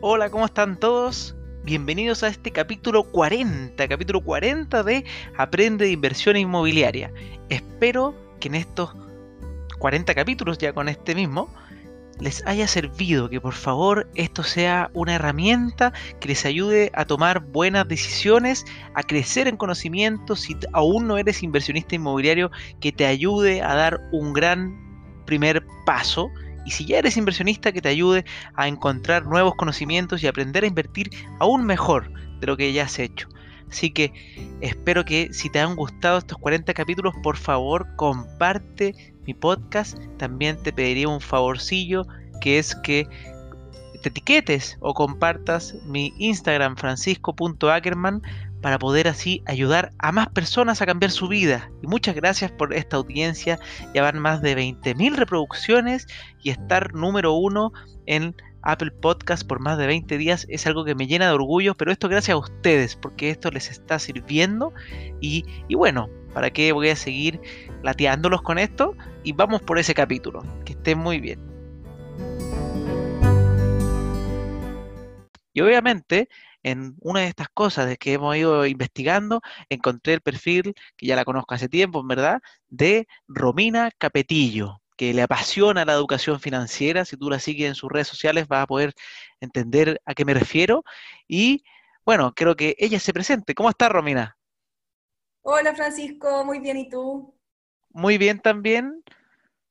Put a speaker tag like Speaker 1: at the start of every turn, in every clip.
Speaker 1: Hola, ¿cómo están todos? Bienvenidos a este capítulo 40, capítulo 40 de Aprende de Inversión Inmobiliaria. Espero que en estos 40 capítulos, ya con este mismo, les haya servido, que por favor esto sea una herramienta que les ayude a tomar buenas decisiones, a crecer en conocimiento, si aún no eres inversionista inmobiliario, que te ayude a dar un gran primer paso y si ya eres inversionista que te ayude a encontrar nuevos conocimientos y aprender a invertir aún mejor de lo que ya has hecho. Así que espero que si te han gustado estos 40 capítulos, por favor comparte mi podcast. También te pediría un favorcillo que es que te etiquetes o compartas mi Instagram francisco.ackerman para poder así ayudar a más personas a cambiar su vida. Y muchas gracias por esta audiencia. Ya van más de 20.000 reproducciones y estar número uno en Apple Podcast por más de 20 días es algo que me llena de orgullo, pero esto gracias a ustedes, porque esto les está sirviendo. Y, y bueno, ¿para qué voy a seguir lateándolos con esto? Y vamos por ese capítulo. Que estén muy bien. Y obviamente en una de estas cosas de que hemos ido investigando, encontré el perfil, que ya la conozco hace tiempo, en verdad, de Romina Capetillo, que le apasiona la educación financiera. Si tú la sigues en sus redes sociales vas a poder entender a qué me refiero. Y bueno, creo que ella se presente. ¿Cómo está, Romina?
Speaker 2: Hola, Francisco, muy bien, ¿y tú?
Speaker 1: Muy bien también.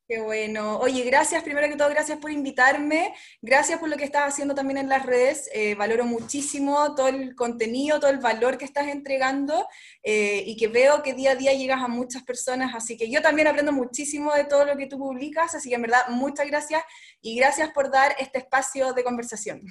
Speaker 2: Qué bueno. Oye, gracias, primero que todo, gracias por invitarme, gracias por lo que estás haciendo también en las redes, eh, valoro muchísimo todo el contenido, todo el valor que estás entregando eh, y que veo que día a día llegas a muchas personas, así que yo también aprendo muchísimo de todo lo que tú publicas, así que en verdad muchas gracias y gracias por dar este espacio de conversación.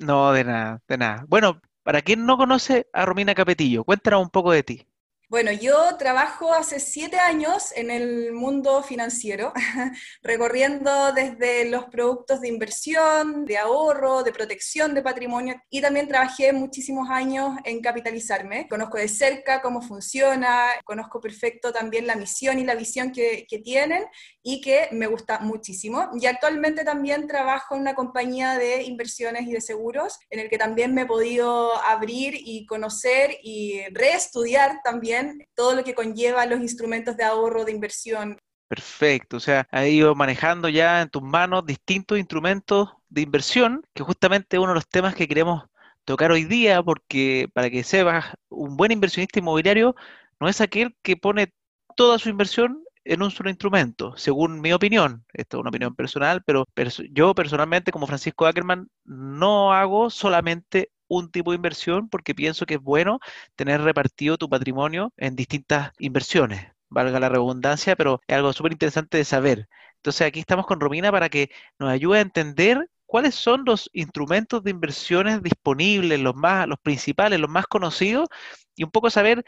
Speaker 1: No, de nada, de nada. Bueno, para quien no conoce a Romina Capetillo, cuéntanos un poco de ti.
Speaker 2: Bueno, yo trabajo hace siete años en el mundo financiero, recorriendo desde los productos de inversión, de ahorro, de protección de patrimonio y también trabajé muchísimos años en capitalizarme. Conozco de cerca cómo funciona, conozco perfecto también la misión y la visión que, que tienen y que me gusta muchísimo. Y actualmente también trabajo en una compañía de inversiones y de seguros en el que también me he podido abrir y conocer y reestudiar también todo lo que conlleva los instrumentos de ahorro, de inversión.
Speaker 1: Perfecto, o sea, has ido manejando ya en tus manos distintos instrumentos de inversión, que justamente uno de los temas que queremos tocar hoy día, porque para que sepas, un buen inversionista inmobiliario no es aquel que pone toda su inversión en un solo instrumento, según mi opinión. Esta es una opinión personal, pero yo personalmente, como Francisco Ackerman, no hago solamente un tipo de inversión porque pienso que es bueno tener repartido tu patrimonio en distintas inversiones, valga la redundancia, pero es algo súper interesante de saber. Entonces aquí estamos con Romina para que nos ayude a entender cuáles son los instrumentos de inversiones disponibles, los más, los principales, los más conocidos, y un poco saber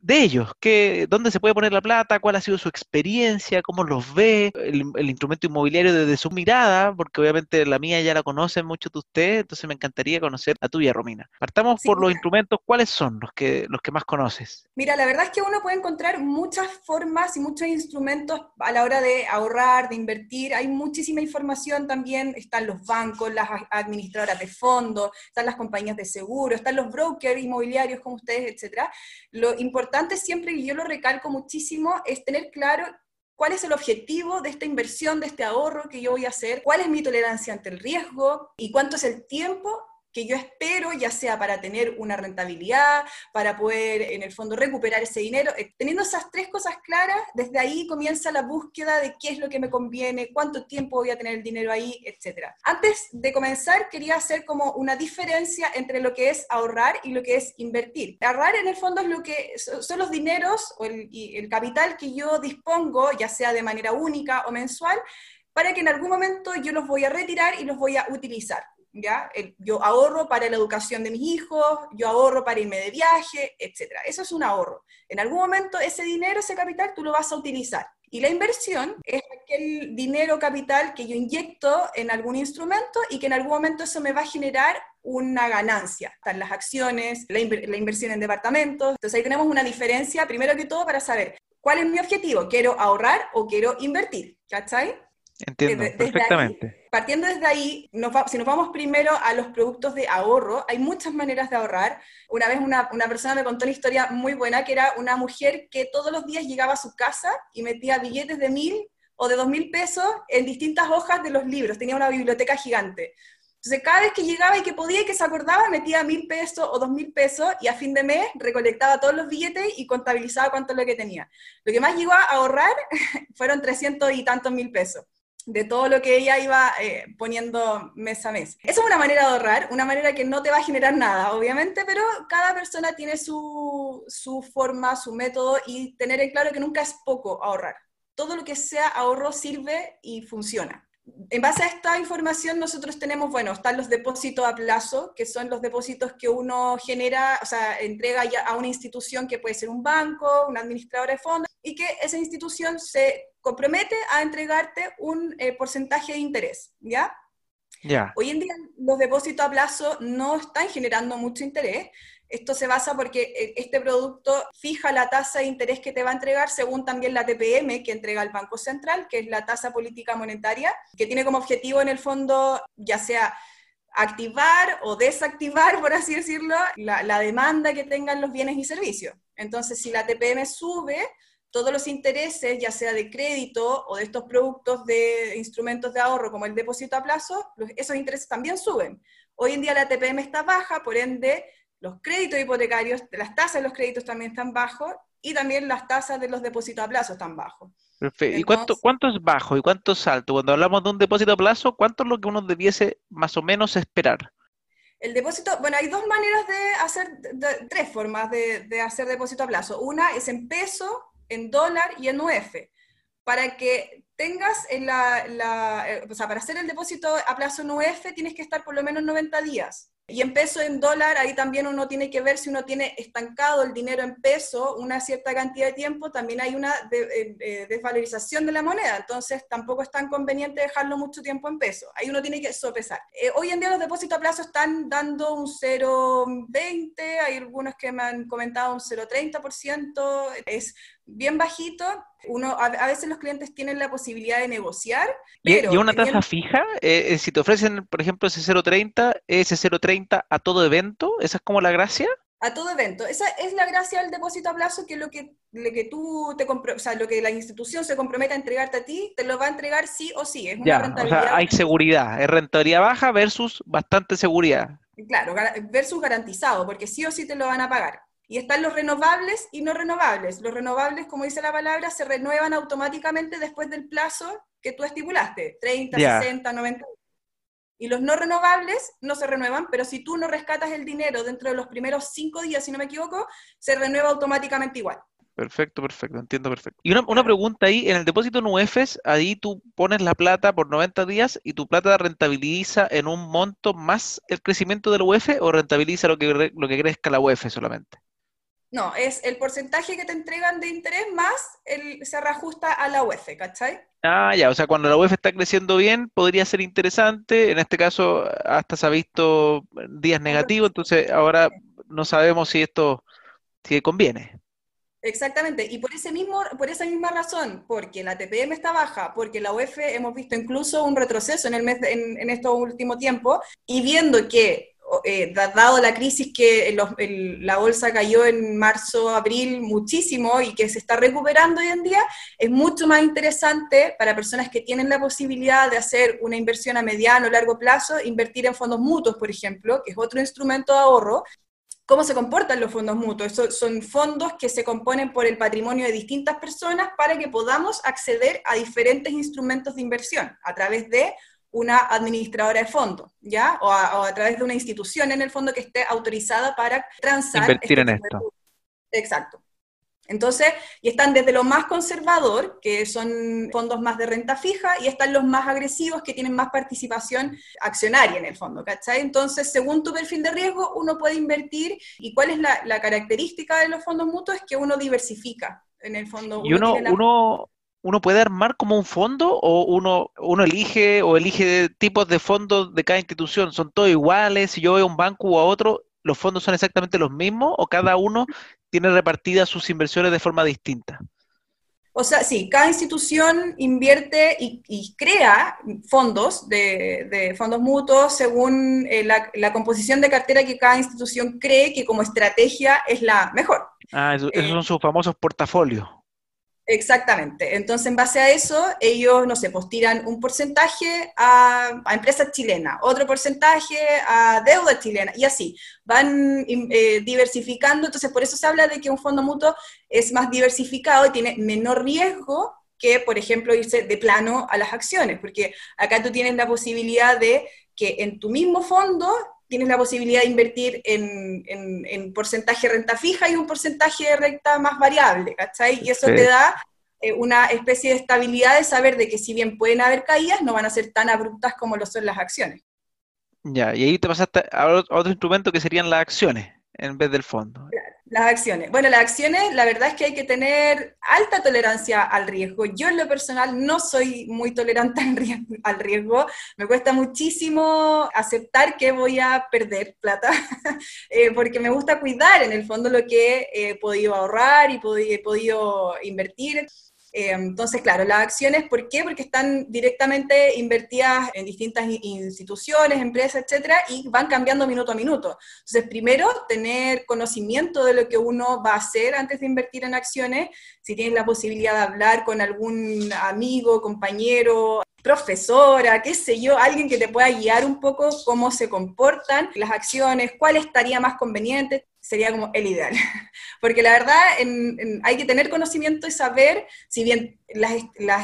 Speaker 1: de ellos, que, dónde se puede poner la plata, cuál ha sido su experiencia, cómo los ve, el, instrumento inmobiliario desde su mirada, porque obviamente la mía ya la conocen muchos de ustedes, entonces me encantaría conocer a tuya, Romina. Partamos por los instrumentos, ¿cuáles son los que, los que más conoces?
Speaker 2: Mira, la verdad es que uno puede encontrar muchas formas y muchos instrumentos a la hora de ahorrar, de invertir, hay muchísima información también, están los bancos, las administradoras de fondos, están las compañías de seguro, están los brokers inmobiliarios como ustedes, etcétera. Lo importante importante siempre, y yo lo recalco muchísimo, es tener claro cuál es el objetivo de esta inversión, de este ahorro que yo voy a hacer, cuál es mi tolerancia ante el riesgo y cuánto es el tiempo que yo espero, ya sea para tener una rentabilidad, para poder en el fondo recuperar ese dinero. Eh, teniendo esas tres cosas claras, desde ahí comienza la búsqueda de qué es lo que me conviene, cuánto tiempo voy a tener el dinero ahí, etc. Antes de comenzar, quería hacer como una diferencia entre lo que es ahorrar y lo que es invertir. Ahorrar en el fondo es lo que son los dineros o el, el capital que yo dispongo, ya sea de manera única o mensual, para que en algún momento yo los voy a retirar y los voy a utilizar. ¿Ya? yo ahorro para la educación de mis hijos, yo ahorro para irme de viaje, etc. Eso es un ahorro. En algún momento ese dinero, ese capital, tú lo vas a utilizar. Y la inversión es aquel dinero capital que yo inyecto en algún instrumento y que en algún momento eso me va a generar una ganancia. Están las acciones, la, inversión en departamentos. Entonces ahí tenemos una diferencia, primero que todo, para saber cuál es mi objetivo. ¿Quiero ahorrar o quiero invertir? ¿Cachai?
Speaker 1: Entiendo, perfectamente.
Speaker 2: partiendo desde ahí, si nos vamos primero a los productos de ahorro, hay muchas maneras de ahorrar. Una vez una, una, persona me contó una historia muy buena, que era una mujer que todos los días llegaba a su casa y metía billetes de mil o de dos mil pesos en distintas hojas de los libros, tenía una biblioteca gigante. Entonces, cada vez que llegaba y que podía y que se acordaba, metía mil pesos o dos mil pesos y a fin de mes recolectaba todos los billetes y contabilizaba cuánto es lo que tenía. Lo que más llegó a ahorrar fueron trescientos y tantos mil pesos de todo lo que ella iba eh, poniendo mes a mes. Esa es una manera de ahorrar, una manera que no te va a generar nada, obviamente, pero cada persona tiene su, su forma, su método y tener en claro que nunca es poco ahorrar. Todo lo que sea ahorro sirve y funciona en base a esta información nosotros tenemos, bueno, están los depósitos a plazo, que son los depósitos que uno genera, o sea, entrega ya a una institución que puede ser un banco, una administradora de fondos, y que esa institución se compromete a entregarte un eh, porcentaje de interés, ¿ya?
Speaker 1: Ya.
Speaker 2: Hoy en día los depósitos a plazo no están generando mucho interés, esto se basa porque eh, este producto fija la tasa de interés que te va a entregar según también la TPM que entrega el Banco Central, que es la tasa política monetaria, que tiene como objetivo en el fondo ya sea activar o desactivar, por así decirlo, la, demanda que tengan los bienes y servicios. Entonces, si la TPM sube, todos los intereses, ya sea de crédito o de estos productos de instrumentos de ahorro como el depósito a plazo, esos intereses también suben. Hoy en día la TPM está baja, por ende los créditos hipotecarios, las tasas de los créditos también están bajos y también las tasas de los depósitos a plazo están bajos.
Speaker 1: Perfecto. ¿Y cuánto, cuánto es bajo y cuánto es alto? Cuando hablamos de un depósito a plazo, ¿cuánto es lo que uno debiese más o menos esperar?
Speaker 2: El depósito, bueno, hay dos maneras de hacer, tres formas de, hacer depósito a plazo. Una es en peso, en dólar y en UF. Para que tengas en la, eh, o sea, para hacer el depósito a plazo en UF tienes que estar por lo menos 90 días. Y en peso, en dólar, ahí también uno tiene que ver si uno tiene estancado el dinero en peso una cierta cantidad de tiempo, también hay una eh, eh, desvalorización de la moneda, entonces tampoco es tan conveniente dejarlo mucho tiempo en peso. Ahí uno tiene que sopesar. Eh, hoy en día los depósitos a plazo están dando un 0,20, hay algunos que me han comentado un 0,30%, es bien bajito, uno, a, veces los clientes tienen la posibilidad de negociar.
Speaker 1: ¿Y, una tasa fija? Eh, eh, si te ofrecen, por ejemplo, ese 0.30, ese 0.30 a todo evento, ¿esa es como la gracia?
Speaker 2: A todo evento. Esa es la gracia del depósito a plazo, que lo que, lo que tú te o sea, lo que la institución se compromete a entregarte a ti, te lo va a entregar sí o sí. Es
Speaker 1: una rentabilidad. O sea, hay seguridad. Es rentabilidad baja versus bastante seguridad.
Speaker 2: Claro, versus garantizado, porque sí o sí te lo van a pagar. Y están los renovables y no renovables. Los renovables, como dice la palabra, se renuevan automáticamente después del plazo que tú estipulaste, 30, 60, 90. Y los no renovables no se renuevan, pero si tú no rescatas el dinero dentro de los primeros cinco días, si no me equivoco, se renueva automáticamente igual.
Speaker 1: Perfecto, perfecto, entiendo perfecto. Y una, una pregunta ahí, en el depósito en UEFs, ahí tú pones la plata por 90 días y tu plata rentabiliza en un monto más el crecimiento del UEF o rentabiliza lo que, lo que crezca la UEF solamente.
Speaker 2: No, es el porcentaje que te entregan de interés más el, se reajusta a la UEF, ¿cachai?
Speaker 1: Ah, ya, o sea, cuando la UEF está creciendo bien, podría ser interesante. En este caso, hasta se ha visto días negativos, entonces ahora no sabemos si esto si conviene.
Speaker 2: Exactamente, y por, ese mismo, por esa misma razón, porque la TPM está baja, porque la UEF hemos visto incluso un retroceso en, el mes en, en estos últimos tiempos, y viendo que eh, dado la crisis que la bolsa cayó en marzo, abril muchísimo y que se está recuperando hoy en día, es mucho más interesante para personas que tienen la posibilidad de hacer una inversión a mediano o largo plazo, invertir en fondos mutuos, por ejemplo, que es otro instrumento de ahorro. ¿Cómo se comportan los fondos mutuos? son fondos que se componen por el patrimonio de distintas personas para que podamos acceder a diferentes instrumentos de inversión a través de una administradora de fondos, ¿ya? O a, través de una institución en el fondo que esté autorizada para transar.
Speaker 1: Invertir este en esto.
Speaker 2: Exacto. Entonces, y están desde lo más conservador, que son fondos más de renta fija, y están los más agresivos, que tienen más participación accionaria en el fondo, ¿cachai? Entonces, según tu perfil de riesgo, uno puede invertir, y cuál es la, característica de los fondos mutuos, es que uno diversifica en el fondo.
Speaker 1: Y uno, uno, uno puede armar como un fondo o uno, uno elige o elige tipos de fondos de cada institución? ¿Son todos iguales? Si yo voy a un banco o a otro, ¿los fondos son exactamente los mismos o cada uno tiene repartidas sus inversiones de forma distinta?
Speaker 2: O sea, sí, cada institución invierte y, crea fondos de, fondos mutuos según eh, la, composición de cartera que cada institución cree que como estrategia es la mejor.
Speaker 1: Ah, esos son sus famosos portafolios.
Speaker 2: Exactamente. Entonces, en base a eso, ellos, no sé, pues tiran un porcentaje a, empresas chilenas, otro porcentaje a deuda chilena, y así. Van eh, diversificando. Entonces, por eso se habla de que un fondo mutuo es más diversificado y tiene menor riesgo que, por ejemplo, irse de plano a las acciones, porque acá tú tienes la posibilidad de que en tu mismo fondo tienes la posibilidad de invertir en, en, porcentaje de renta fija y un porcentaje de renta más variable, ¿cachai? Y eso te da eh, una especie de estabilidad de saber de que si bien pueden haber caídas, no van a ser tan abruptas como lo son las acciones.
Speaker 1: Ya, y ahí te pasaste a otro instrumento que serían las acciones en vez del fondo.
Speaker 2: Las acciones. Bueno, las acciones, la verdad es que hay que tener alta tolerancia al riesgo. Yo en lo personal no soy muy tolerante al riesgo. Me cuesta muchísimo aceptar que voy a perder plata, eh, porque me gusta cuidar en el fondo lo que he podido ahorrar y he podido invertir. Eh, entonces, claro, las acciones, ¿por qué? Porque están directamente invertidas en distintas instituciones, empresas, etcétera, y van cambiando minuto a minuto. Entonces, primero, tener conocimiento de lo que uno va a hacer antes de invertir en acciones, si tienes la posibilidad de hablar con algún amigo, compañero, profesora, qué sé yo, alguien que te pueda guiar un poco cómo se comportan las acciones, cuál estaría más conveniente sería como el ideal. Porque la verdad hay que tener conocimiento y saber, si bien las,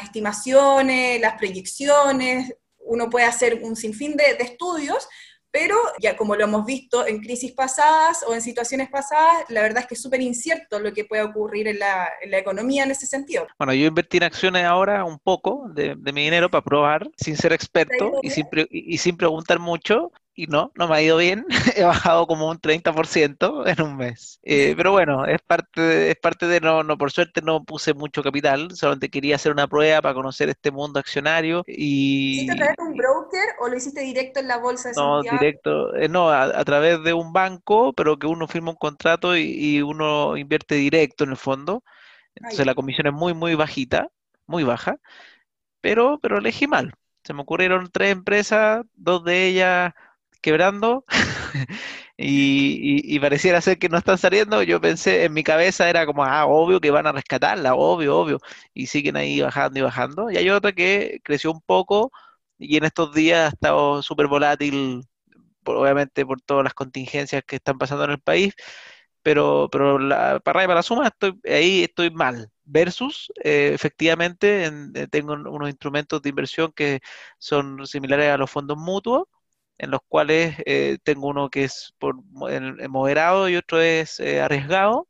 Speaker 2: estimaciones, las proyecciones, uno puede hacer un sinfín de, de estudios, pero ya como lo hemos visto en crisis pasadas o en situaciones pasadas, la verdad es que es súper incierto lo que puede ocurrir en la, economía en ese sentido.
Speaker 1: Bueno, yo invertí en acciones ahora un poco de, mi dinero para probar, sin ser experto y sin, y sin preguntar mucho, y no, no me ha ido bien. He bajado como un 30% en un mes. Eh, pero bueno, es parte de, es parte de no, no, por suerte no puse mucho capital, solamente quería hacer una prueba para conocer este mundo accionario. Y...
Speaker 2: ¿Hiciste a través de un broker o lo hiciste directo en la bolsa de
Speaker 1: No, directo, eh, no, a, través de un banco, pero que uno firma un contrato y, uno invierte directo en el fondo. Entonces la comisión es muy, muy bajita, muy baja, pero, pero elegí mal. Se me ocurrieron tres empresas, dos de ellas quebrando y, pareciera ser que no están saliendo, yo pensé, en mi cabeza era como, ah, obvio que van a rescatarla, obvio, obvio, y siguen ahí bajando y bajando. Y hay otra que creció un poco y en estos días ha estado súper volátil, obviamente por todas las contingencias que están pasando en el país, pero, pero la, para para la suma estoy, ahí estoy mal. Versus, eh, efectivamente, eh, tengo unos instrumentos de inversión que son similares a los fondos mutuos, en los cuales eh, tengo uno que es por, moderado y otro es eh, arriesgado,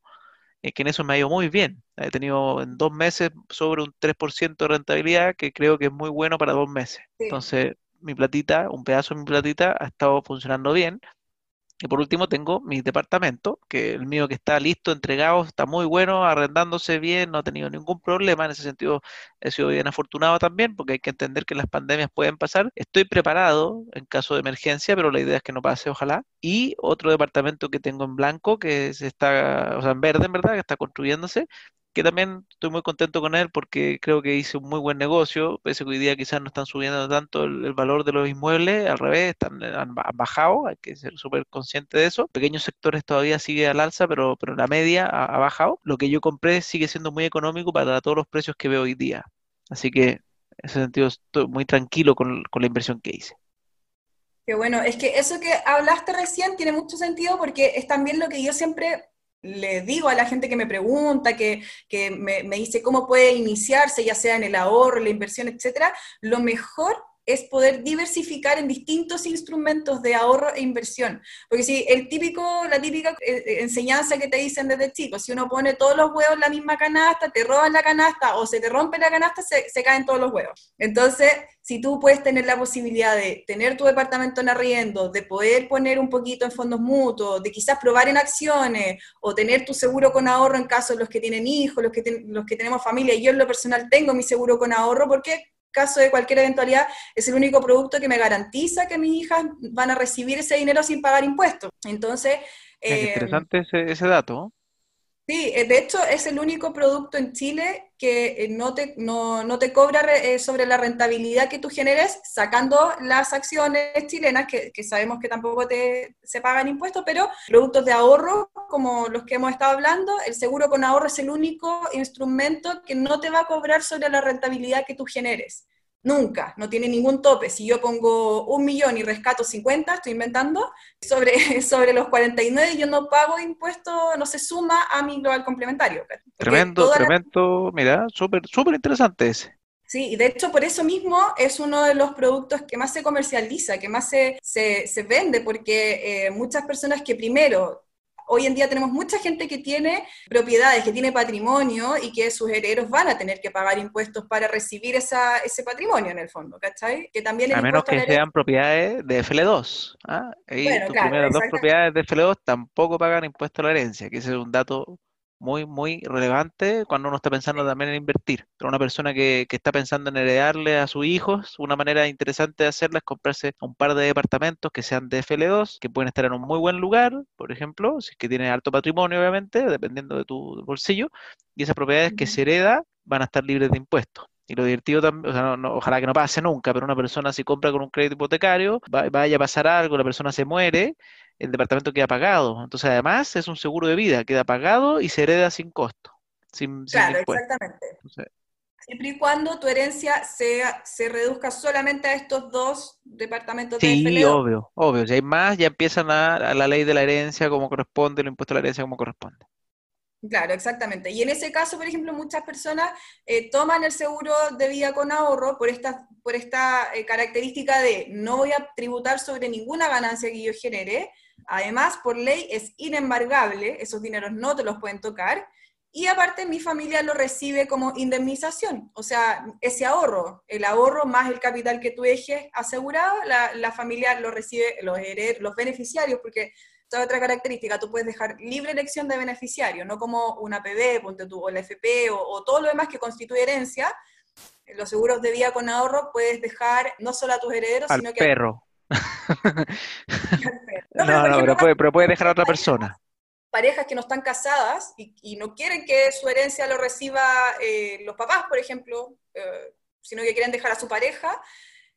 Speaker 1: y que en eso me ha ido muy bien. He tenido en dos meses sobre un 3% de rentabilidad, que creo que es muy bueno para dos meses. Entonces, mi platita, un pedazo de mi platita ha estado funcionando bien. Y por último tengo mi departamento, que el mío que está listo, entregado, está muy bueno, arrendándose bien, no ha tenido ningún problema. En ese sentido he sido bien afortunado también, porque hay que entender que las pandemias pueden pasar. Estoy preparado en caso de emergencia, pero la idea es que no pase, ojalá. Y otro departamento que tengo en blanco, que se está, o sea, en verde en verdad, que está construyéndose, que también estoy muy contento con él porque creo que hice un muy buen negocio, pese que hoy día quizás no están subiendo tanto el, valor de los inmuebles, al revés, están, han, bajado, hay que ser súper consciente de eso. Pequeños sectores todavía sigue al alza, pero, pero la media ha, bajado. Lo que yo compré sigue siendo muy económico para todos los precios que veo hoy día. Así que en ese sentido estoy muy tranquilo con, con la inversión que hice.
Speaker 2: Qué bueno, es que eso que hablaste recién tiene mucho sentido porque es también lo que yo siempre le digo a la gente que me pregunta, que, me, me, dice cómo puede iniciarse, ya sea en el ahorro, la inversión, etcétera, lo mejor es poder diversificar en distintos instrumentos de ahorro e inversión. Porque si el típico, la típica eh, eh, enseñanza que te dicen desde chico, si uno pone todos los huevos en la misma canasta, te roban la canasta o se te rompe la canasta, se, se caen todos los huevos. Entonces, si tú puedes tener la posibilidad de tener tu departamento en arriendo, de poder poner un poquito en fondos mutuos, de quizás probar en acciones o tener tu seguro con ahorro en caso de los que tienen hijos, los que, los que tenemos familia, yo en lo personal tengo mi seguro con ahorro porque caso de cualquier eventualidad, es el único producto que me garantiza que mis hijas van a recibir ese dinero sin pagar impuestos. Entonces...
Speaker 1: Es eh, interesante ese, ese dato.
Speaker 2: Sí, eh, de hecho es el único producto en Chile que eh, no te, no, te cobra eh, sobre la rentabilidad que tú generes sacando las acciones chilenas, que, sabemos que tampoco te, se pagan impuestos, pero productos de ahorro como los que hemos estado hablando, el seguro con ahorro es el único instrumento que no te va a cobrar sobre la rentabilidad que tú generes. Nunca, no tiene ningún tope. Si yo pongo un millón y rescato 50, estoy inventando, sobre, sobre los 49 yo no pago impuesto, no se suma a mi global complementario.
Speaker 1: Tremendo, tremendo, mira, súper súper interesante ese.
Speaker 2: Sí, y de hecho por eso mismo es uno de los productos que más se comercializa, que más se, se, vende, porque eh, muchas personas que primero hoy en día tenemos mucha gente que tiene propiedades, que tiene patrimonio y que sus herederos van a tener que pagar impuestos para recibir esa, ese patrimonio en el fondo, ¿cachai?
Speaker 1: Que también a menos que sean propiedades de FL2. ¿ah? Y tus primeras dos propiedades de FL2 tampoco pagan impuesto a la herencia, que ese es un dato muy, muy relevante cuando uno está pensando también en invertir. Pero una persona que, que, está pensando en heredarle a sus hijos, una manera interesante de hacerla es comprarse un par de departamentos que sean de FL2, que pueden estar en un muy buen lugar, por ejemplo, si es que tiene alto patrimonio, obviamente, dependiendo de tu bolsillo, y esas propiedades que se hereda van a estar libres de impuestos. Y lo divertido también, o sea, no, ojalá que no pase nunca, pero una persona si compra con un crédito hipotecario, vaya a pasar algo, la persona se muere, el departamento queda pagado. Entonces, además, es un seguro de vida, queda pagado y se hereda sin costo. Sin,
Speaker 2: claro, exactamente. Siempre y cuando tu herencia sea, se reduzca solamente a estos dos departamentos
Speaker 1: sí, de obvio, obvio. Si hay más, ya empiezan a, la ley de la herencia como corresponde, el impuesto a la herencia como corresponde.
Speaker 2: Claro, exactamente. Y en ese caso, por ejemplo, muchas personas eh, toman el seguro de vida con ahorro por esta, por esta eh, característica de no voy a tributar sobre ninguna ganancia que yo genere. Además, por ley es inembargable, esos dineros no te los pueden tocar. Y aparte, mi familia lo recibe como indemnización. O sea, ese ahorro, el ahorro más el capital que tú dejes asegurado, la, familia lo recibe, los, los beneficiarios, porque otra característica, tú puedes dejar libre elección de beneficiario, no como una PB, ponte tú, o la FP, o, todo lo demás que constituye herencia. Los seguros de vida con ahorro puedes dejar no solo a tus herederos,
Speaker 1: sino que... Perro. no, pero, pero, puede, dejar a otra persona.
Speaker 2: Parejas que no están casadas y, no quieren que su herencia lo reciba eh, los papás, por ejemplo, eh, sino que quieren dejar a su pareja,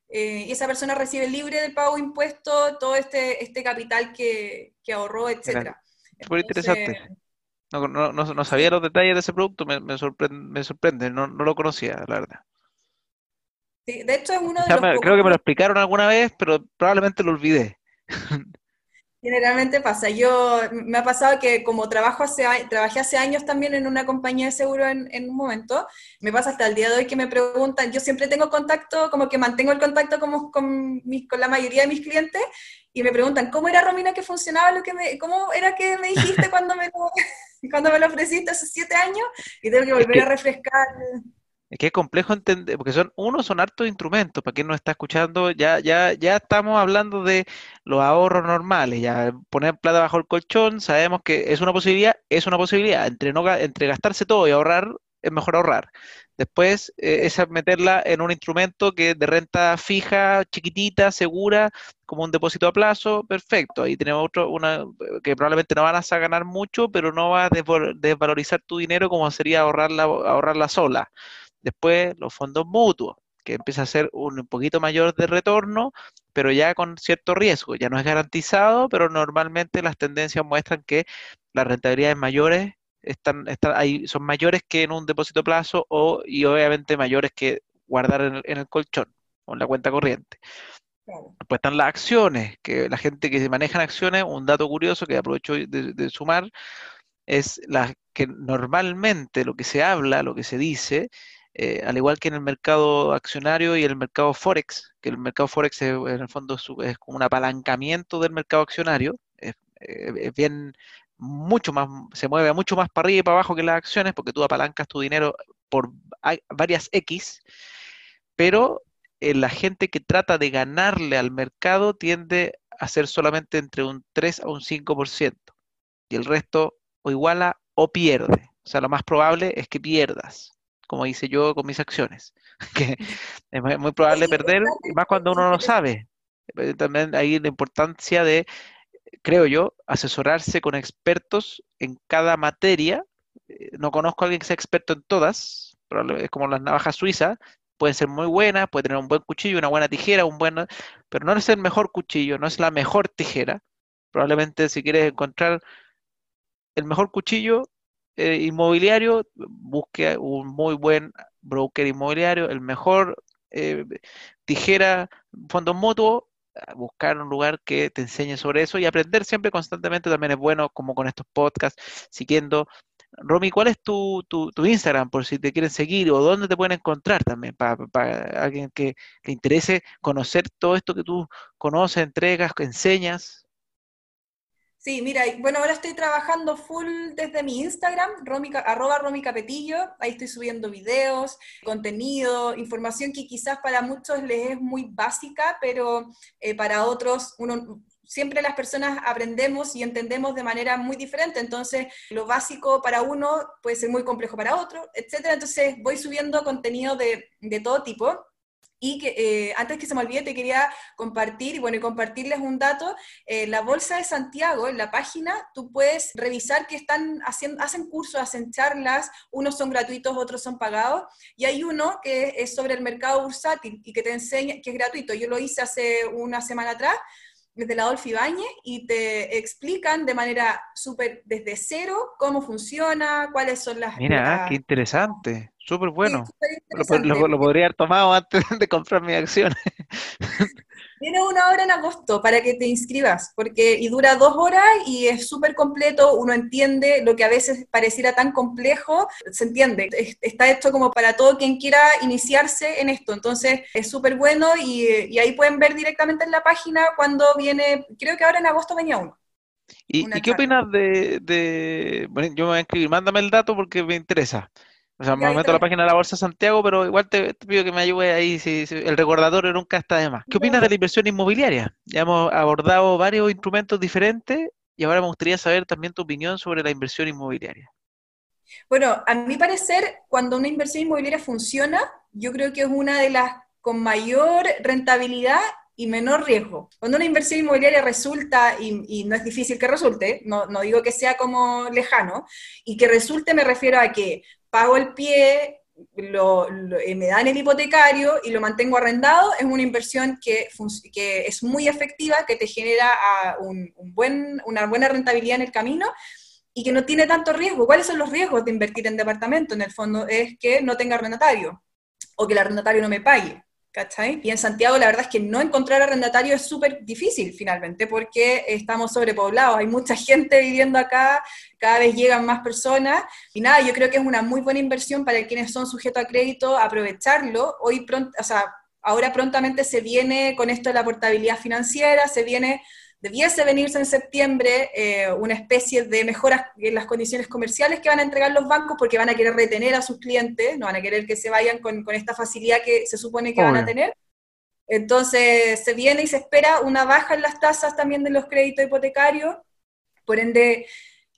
Speaker 2: eh, y esa persona recibe libre del pago de impuestos todo este, este capital que, ahorró, etcétera.
Speaker 1: Súper interesante. No, no, no, sabía los detalles de ese producto, me, me, sorprende, me sorprende no, no lo conocía, la verdad.
Speaker 2: Sí, de hecho es uno de
Speaker 1: los Creo que me lo explicaron alguna vez, pero probablemente lo olvidé.
Speaker 2: Generalmente pasa. Yo me ha pasado que como trabajo hace, trabajé hace años también en una compañía de seguro en, un momento, me pasa hasta el día de hoy que me preguntan, yo siempre tengo contacto, como que mantengo el contacto como, con, con la mayoría de mis clientes, y me preguntan, ¿cómo era Romina que funcionaba lo que me, cómo era que me dijiste cuando me lo, cuando me lo ofreciste hace siete años? Y tengo que volver a refrescar.
Speaker 1: Es que es complejo entender, porque son, uno, son hartos instrumentos, para quien nos está escuchando, ya, ya, ya estamos hablando de los ahorros normales, ya poner plata bajo el colchón, sabemos que es una posibilidad, es una posibilidad, entre, no, entre gastarse todo y ahorrar, es mejor ahorrar. Después eh, es meterla en un instrumento que de renta fija, chiquitita, segura, como un depósito a plazo, perfecto. Ahí tenemos otro, una que probablemente no van a ganar mucho, pero no va a desvalorizar tu dinero como sería ahorrarla, ahorrarla sola. Después los fondos mutuos, que empieza a ser un poquito mayor de retorno, pero ya con cierto riesgo. Ya no es garantizado, pero normalmente las tendencias muestran que las rentabilidades mayores están, están ahí, son mayores que en un depósito a plazo o, y obviamente mayores que guardar en el, colchón o en la cuenta corriente. Después están las acciones, que la gente que se maneja en acciones, un dato curioso que aprovecho de, sumar, es la que normalmente lo que se habla, lo que se dice, eh, al igual que en el mercado accionario y el mercado Forex, que el mercado Forex en el fondo es, como un apalancamiento del mercado accionario, es, eh, bien mucho más, se mueve mucho más para arriba y para abajo que las acciones, porque tú apalancas tu dinero por varias X, pero eh, la gente que trata de ganarle al mercado tiende a ser solamente entre un 3 a un 5%, y el resto o iguala o pierde. O sea, lo más probable es que pierdas como hice yo con mis acciones, que es muy probable perder, más cuando uno no lo sabe. Eh, también hay la importancia de, creo yo, asesorarse con expertos en cada materia. Eh, no conozco a alguien que sea experto en todas, es como las navajas suizas, pueden ser muy buenas, puede tener un buen cuchillo, una buena tijera, un buen, pero no es el mejor cuchillo, no es la mejor tijera. Probablemente si quieres encontrar el mejor cuchillo eh, inmobiliario, busque un muy buen broker inmobiliario, el mejor eh, tijera, fondo mutuo, buscar un lugar que te enseñe sobre eso y aprender siempre constantemente también es bueno, como con estos podcasts, siguiendo. Romy, ¿cuál es tu, tu, Instagram por si te quieren seguir o dónde te pueden encontrar también para, alguien que le interese conocer todo esto que tú conoces, entregas, enseñas?
Speaker 2: Sí, mira, bueno, ahora estoy trabajando full desde mi Instagram, arroba Romy Capetillo, ahí estoy subiendo videos, contenido, información que quizás para muchos les es muy básica, pero eh, para otros uno siempre las personas aprendemos y entendemos de manera muy diferente, entonces lo básico para uno puede ser muy complejo para otro, etcétera. Entonces voy subiendo contenido de, de todo tipo y que eh, antes que se me olvide, te quería compartir, y bueno, y compartirles un dato. Eh, la Bolsa de Santiago, en la página, tú puedes revisar que están haciendo, hacen cursos, hacen charlas, unos son gratuitos, otros son pagados, y hay uno que es sobre el mercado bursátil y que te enseña, que es gratuito. Yo lo hice hace una semana atrás, desde la Adolfo Ibáñez y te explican de manera súper desde cero cómo funciona, cuáles son las...
Speaker 1: Mira, qué interesante, súper bueno. lo, podría haber tomado antes de comprar mi acción.
Speaker 2: Tiene una hora en agosto para que te inscribas, porque y dura dos horas y es súper completo, uno entiende lo que a veces pareciera tan complejo, se entiende, está hecho como para todo quien quiera iniciarse en esto, entonces es súper bueno y, ahí pueden ver directamente en la página cuando viene, creo que ahora en agosto venía uno.
Speaker 1: ¿Y, qué opinas de, bueno, yo me voy a inscribir, mándame el dato porque me interesa. O sea, me meto a la página de la Bolsa Santiago, pero igual te, pido que me ayude ahí, si, el recordatorio nunca está de más. ¿Qué opinas de la inversión inmobiliaria? Ya hemos abordado varios instrumentos diferentes y ahora me gustaría saber también tu opinión sobre la inversión inmobiliaria.
Speaker 2: Bueno, a mi parecer, cuando una inversión inmobiliaria funciona, yo creo que es una de las con mayor rentabilidad y menor riesgo. Cuando una inversión inmobiliaria resulta, y, no es difícil que resulte, no, no, digo que sea como lejano, y que resulte me refiero a que pago el pie, lo, eh, me dan el hipotecario y lo mantengo arrendado, es una inversión que, que es muy efectiva, que te genera ah, un, buen, una buena rentabilidad en el camino y que no tiene tanto riesgo. ¿Cuáles son los riesgos de invertir en departamento? En el fondo es que no tenga arrendatario o que el arrendatario no me pague. Y en Santiago la verdad es que no encontrar arrendatario es súper difícil finalmente porque estamos sobrepoblados, hay mucha gente viviendo acá, cada vez llegan más personas. Y nada, yo creo que es una muy buena inversión para quienes son sujetos a crédito aprovecharlo. Hoy pronto, o sea, ahora prontamente se viene con esto de la portabilidad financiera, se viene debiese venirse en septiembre eh, una especie de mejoras en las condiciones comerciales que van a entregar los bancos porque van a querer retener a sus clientes, no van a querer que se vayan con, esta facilidad que se supone que van a tener. Entonces se viene y se espera una baja en las tasas también de los créditos hipotecarios, por ende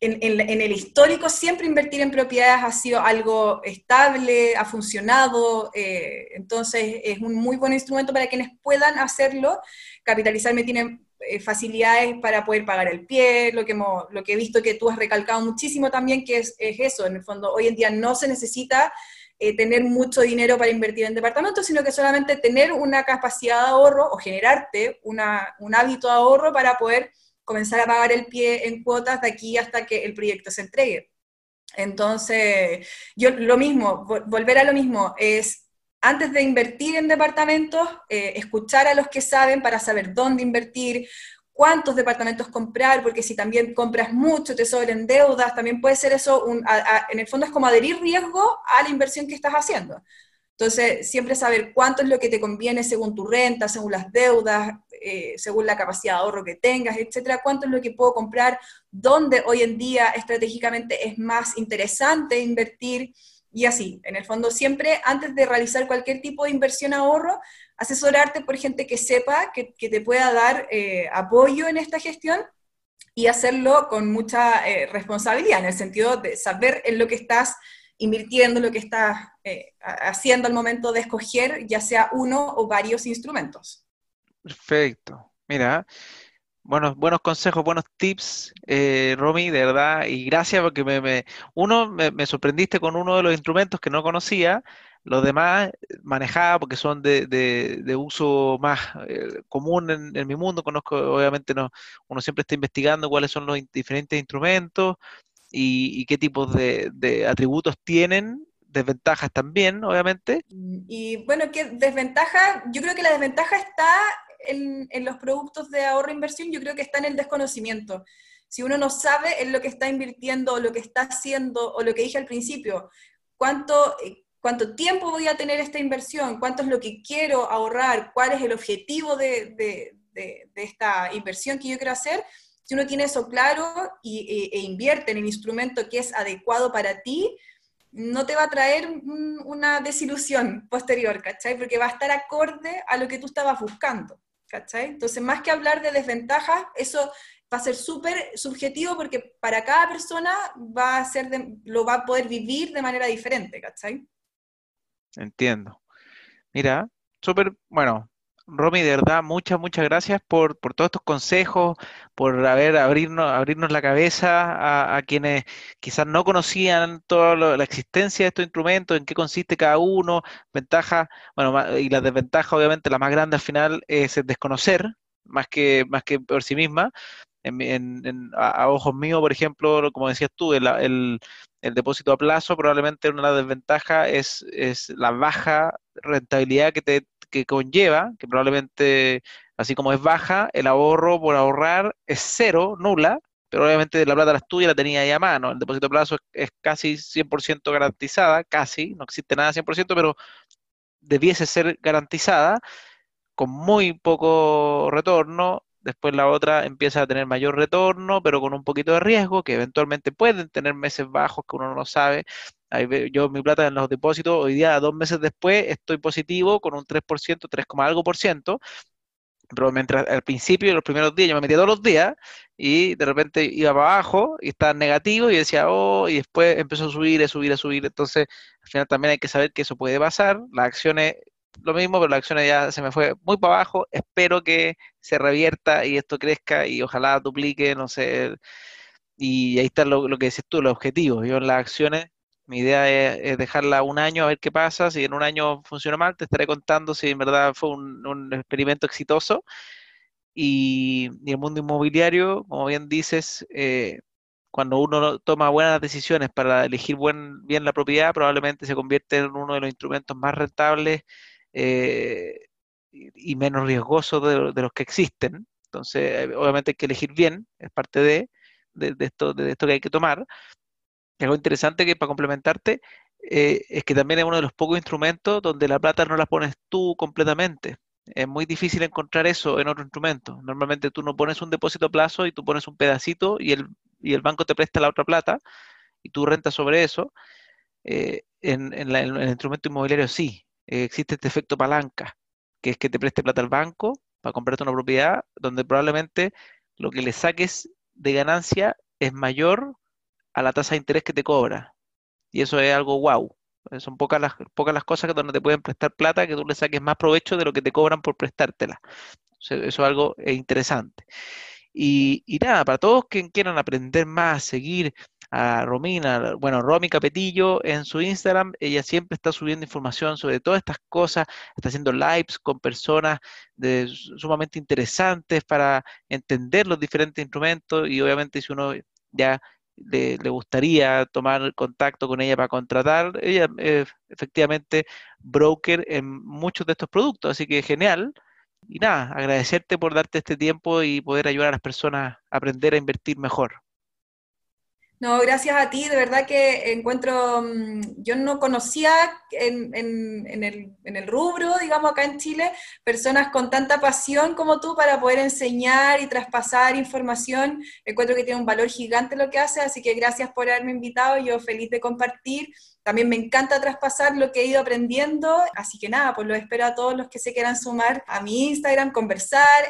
Speaker 2: en, el histórico siempre invertir en propiedades ha sido algo estable, ha funcionado, eh, entonces es un muy buen instrumento para quienes puedan hacerlo. Capitalizarme tiene eh, facilidades para poder pagar el pie, lo que, lo que he visto que tú has recalcado muchísimo también, que es, eso, en el fondo, hoy en día no se necesita eh, tener mucho dinero para invertir en departamentos, sino que solamente tener una capacidad de ahorro o generarte una, un hábito de ahorro para poder comenzar a pagar el pie en cuotas de aquí hasta que el proyecto se entregue. Entonces, yo lo mismo, volver a lo mismo, es antes de invertir en departamentos, eh, escuchar a los que saben para saber dónde invertir, cuántos departamentos comprar, porque si también compras mucho, te sobren deudas, también puede ser eso, en el fondo es como adherir riesgo a la inversión que estás haciendo. Entonces, siempre saber cuánto es lo que te conviene según tu renta, según las deudas, eh, según la capacidad de ahorro que tengas, etcétera, cuánto es lo que puedo comprar, dónde hoy en día estratégicamente es más interesante invertir, y así, en el fondo siempre antes de realizar cualquier tipo de inversión ahorro, asesorarte por gente que sepa, que, te pueda dar eh, apoyo en esta gestión y hacerlo con mucha eh, responsabilidad, en el sentido de saber en lo que estás invirtiendo, lo que estás eh, haciendo al momento de escoger, ya sea uno o varios instrumentos.
Speaker 1: Perfecto. Mira, Buenos, buenos consejos, buenos tips, eh, Romy, de verdad, y gracias porque me, me- uno, me, sorprendiste con uno de los instrumentos que no conocía, los demás manejaba porque son de, de- de uso más eh, común en, mi mundo, conozco, obviamente no, uno siempre está investigando cuáles son los diferentes instrumentos y, y qué tipos de, de atributos tienen, desventajas también, obviamente.
Speaker 2: Y bueno, ¿qué desventaja? Yo creo que la desventaja está en, en los productos de ahorro e inversión, yo creo que está en el desconocimiento. Si uno no sabe en lo que está invirtiendo o lo que está haciendo o lo que dije al principio, cuánto, eh, cuánto tiempo voy a tener esta inversión, cuánto es lo que quiero ahorrar, cuál es el objetivo de, de- de- de esta inversión que yo quiero hacer, si uno tiene eso claro y, e, e invierte en el instrumento que es adecuado para ti, no te va a traer un- una desilusión posterior, ¿cachai? Porque va a estar acorde a lo que tú estabas buscando, ¿cachai? Entonces, más que hablar de desventajas, eso va a ser súper subjetivo porque para cada persona va a ser lo va a poder vivir de manera diferente, ¿cachai?
Speaker 1: Entiendo. Mira, súper, bueno, Romy, de verdad, muchas, muchas gracias por, por todos estos consejos, por haber abrirnos, abrirnos la cabeza a, quienes quizás no conocían toda lo- la existencia de estos instrumentos, en qué consiste cada uno, ventajas, bueno, y las desventajas, obviamente, la más grande al final es el desconocer, más que, más que por sí misma. En, en- en- a, ojos míos, por ejemplo, como decías tú, el, depósito a plazo, probablemente una de las desventajas es, la baja rentabilidad que te conlleva, que probablemente, así como es baja, el ahorro por ahorrar es cero, nula, pero obviamente la plata la tuya la tenía ahí a mano. El depósito a plazo es, es casi 100% garantizada, casi, no existe nada 100%, pero debiese ser garantizada con muy poco retorno. Después la otra empieza a tener mayor retorno, pero con un poquito de riesgo, que eventualmente pueden tener meses bajos que uno no sabe. Ahí yo mi plata en los depósitos, hoy día, dos meses después, estoy positivo con un 3%, 3, coma algo por ciento, pero mientras al principio, los primeros días, yo me metía todos los días y de repente iba para abajo y estaba negativo y decía, oh, y después empezó a subir, a subir, a subir. Entonces, al final también hay que saber que eso puede pasar. Las acciones, lo mismo, pero las acciones ya se me fue muy para abajo. Espero que se revierta y esto crezca y ojalá duplique, no sé. Y ahí está lo, que decís tú, los objetivos. Yo en las acciones, mi idea es, dejarla un año a ver qué pasa. Si en un año funciona mal, te estaré contando si en verdad fue un, experimento exitoso. Y, y el mundo inmobiliario, como bien dices, eh, cuando uno no- toma buenas decisiones para elegir buen, bien la propiedad, probablemente se convierte en uno de los instrumentos más rentables eh, y, menos riesgosos de, de los que existen. Entonces, eh, obviamente hay que elegir bien, es parte de, de, de esto, de esto que hay que tomar. Y algo interesante que para complementarte eh, es que también es uno de los pocos instrumentos donde la plata no la pones tú completamente. Es muy difícil encontrar eso en otro instrumento. Normalmente tú no pones un depósito a plazo y tú pones un pedacito y el, y el banco te presta la otra plata y tú rentas sobre eso. Eh, en, en la- en el instrumento inmobiliario sí, eh, existe este efecto palanca, que es que te preste plata al banco para comprarte una propiedad donde probablemente lo que le saques de ganancia es mayor a la tasa de interés que te cobra. Y eso es algo wow. Son pocas las, pocas las cosas donde te pueden prestar plata que tú le saques más provecho de lo que te cobran por prestártela. Eso, es algo eh, interesante. Y, y nada, para todos que quieran aprender más, seguir a Romina, bueno, Romy Capetillo en su Instagram, ella siempre está subiendo información sobre todas estas cosas, está haciendo lives con personas de, sumamente interesantes para entender los diferentes instrumentos y obviamente si uno ya le, gustaría tomar contacto con ella para contratar, ella es efectivamente broker en muchos de estos productos, así que genial. Y nada, agradecerte por darte este tiempo y poder ayudar a las personas a aprender a invertir mejor.
Speaker 2: No, gracias a ti, de verdad que encuentro, mm, yo no conocía en, en- el, en el rubro, digamos, acá en Chile, personas con tanta pasión como tú para poder enseñar y traspasar información. Encuentro que tiene un valor gigante lo que hace, así que gracias por haberme invitado, yo feliz de compartir. También me encanta traspasar lo que he ido aprendiendo, así que nada, pues lo espero a todos los que se quieran sumar a mi Instagram, conversar.